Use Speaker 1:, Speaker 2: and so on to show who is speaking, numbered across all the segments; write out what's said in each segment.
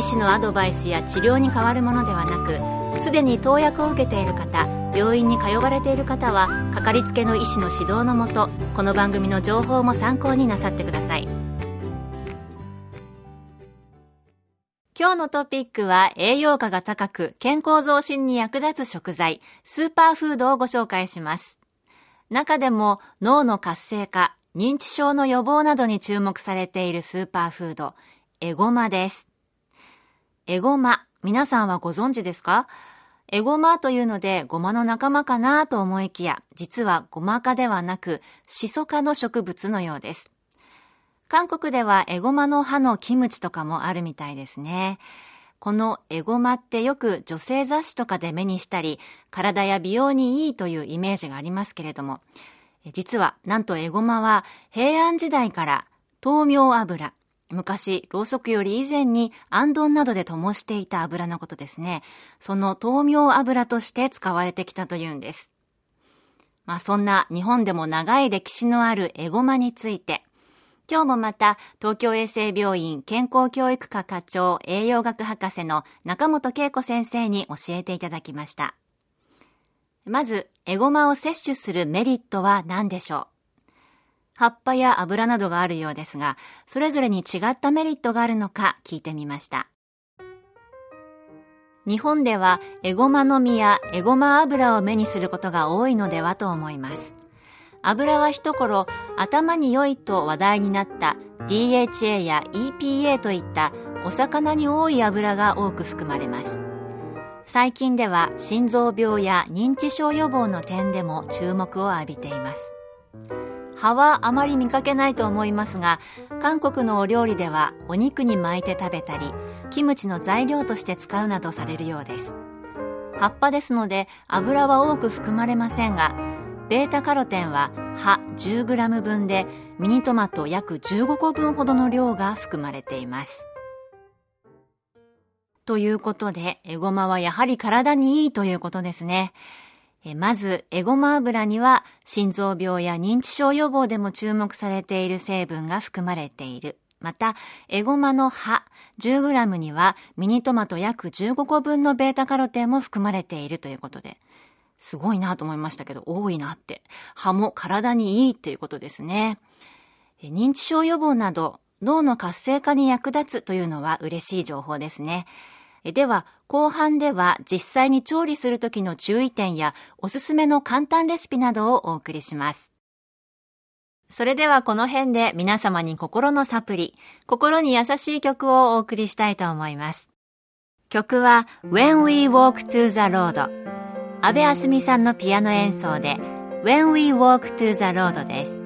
Speaker 1: 医師のアドバイスや治療に変わるものではなくすでに投薬を受けている方病院に通われている方はかかりつけの医師の指導のもとこの番組の情報も参考になさってください。今日のトピックは栄養価が高く健康増進に役立つ食材スーパーフードをご紹介します。中でも脳の活性化認知症の予防などに注目されているスーパーフードエゴマです。エゴマ、皆さんはご存知ですか？エゴマというのでゴマの仲間かなと思いきや、実はゴマ科ではなく、シソ科の植物のようです。韓国ではエゴマの葉のキムチとかもあるみたいですね。このエゴマってよく女性雑誌とかで目にしたり、体や美容にいいというイメージがありますけれども、実はなんとエゴマは平安時代から豆苗油、昔、ろうそくより以前に、あんどんなどで灯していた油のことですね。その豆苗油として使われてきたというんです。まあそんな日本でも長い歴史のあるエゴマについて、今日もまた東京衛生病院健康教育科課長栄養学博士の中本恵子先生に教えていただきました。まず、エゴマを摂取するメリットは何でしょう？葉っぱや油などがあるようですが、それぞれに違ったメリットがあるのか聞いてみました。日本ではエゴマの実やエゴマ油を目にすることが多いのではと思います。油は一頃頭に良いと話題になった DHA や EPA といったお魚に多い油が多く含まれます。最近では心臓病や認知症予防の点でも注目を浴びています。葉はあまり見かけないと思いますが、韓国のお料理ではお肉に巻いて食べたり、キムチの材料として使うなどされるようです。葉っぱですので油は多く含まれませんが、ベータカロテンは葉 10g 分でミニトマト約15個分ほどの量が含まれています。ということで、エゴマはやはり体にいいということですね。まず、エゴマ油には心臓病や認知症予防でも注目されている成分が含まれている。また、エゴマの葉 10g にはミニトマト約15個分のベータカロテンも含まれているということで、すごいなと思いましたけど、多いなって。葉も体にいいということですね。認知症予防など脳の活性化に役立つというのは嬉しい情報ですね。では、後半では実際に調理するときの注意点やおすすめの簡単レシピなどをお送りします。それではこの辺で皆様に心のサプリ、心に優しい曲をお送りしたいと思います。曲は When We Walk to the Road 安部あすみさんのピアノ演奏で When We Walk to the Road です。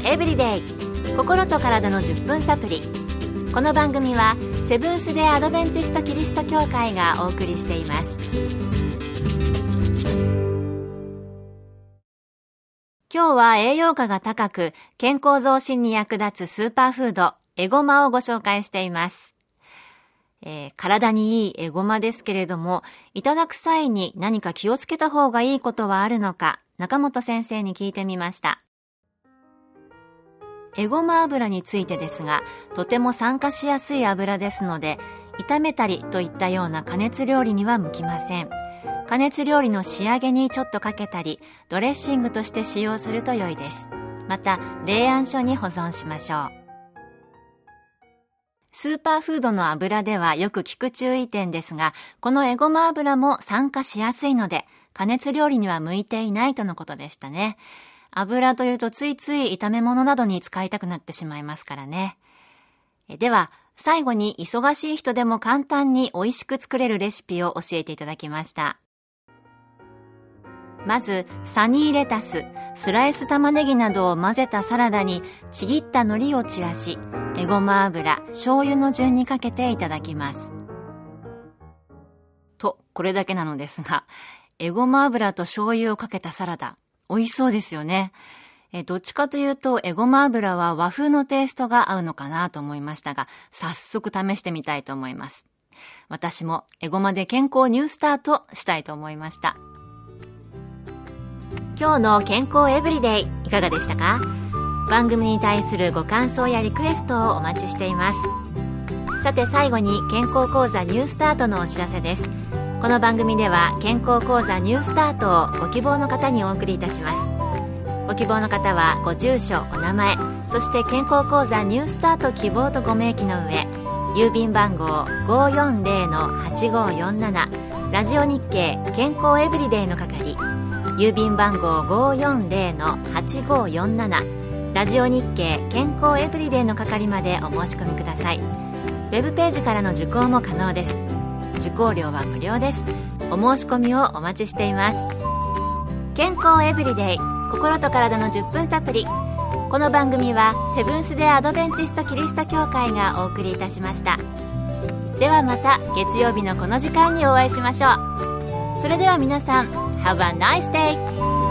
Speaker 1: エブリデイ心と体の10分サプリ。この番組はセブンス・デ・アドベンチスト・キリスト教会がお送りしています。今日は栄養価が高く健康増進に役立つスーパーフードエゴマをご紹介しています。えー、体にいいエゴマですけれども、いただく際に何か気をつけた方がいいことはあるのか、中本先生に聞いてみました。エゴマ油についてですが、とても酸化しやすい油ですので、炒めたりといったような加熱料理には向きません。加熱料理の仕上げにちょっとかけたり、ドレッシングとして使用すると良いです。また、冷暗所に保存しましょう。スーパーフードの油ではよく聞く注意点ですが、このエゴマ油も酸化しやすいので、加熱料理には向いていないとのことでしたね。油というとついつい炒め物などに使いたくなってしまいますからね。では、最後に忙しい人でも簡単に美味しく作れるレシピを教えていただきました。まず、サニーレタス、スライス玉ねぎなどを混ぜたサラダにちぎった海苔を散らし、エゴマ油、醤油の順にかけていただきます。と、これだけなのですが、エゴマ油と醤油をかけたサラダ、美味しそうですよね。えどっちかというと、エゴマ油は和風のテイストが合うのかなと思いましたが、早速試してみたいと思います。私もエゴマで健康ニュースタートしたいと思いました。今日の健康エブリデイいかがでしたか？番組に対するご感想やリクエストをお待ちしていますさて最後に健康講座ニュースタートのお知らせですこの番組では健康講座ニュースタートをご希望の方にお送りいたします。ご希望の方はご住所お名前そして健康講座ニュースタート希望とご明記の上郵便番号540-8547ラジオ日経健康エブリデイの係郵便番号540-8547ラジオ日経健康エブリデイの係までお申し込みください。ウェブページからの受講も可能です。受講料は無料です。お申し込みをお待ちしています。健康エブリデイ心と体の10分サプリ。この番組はセブンス・デ・アドベンチスト・キリスト教会がお送りいたしました。ではまた月曜日のこの時間にお会いしましょう。それでは皆さん Have a nice day!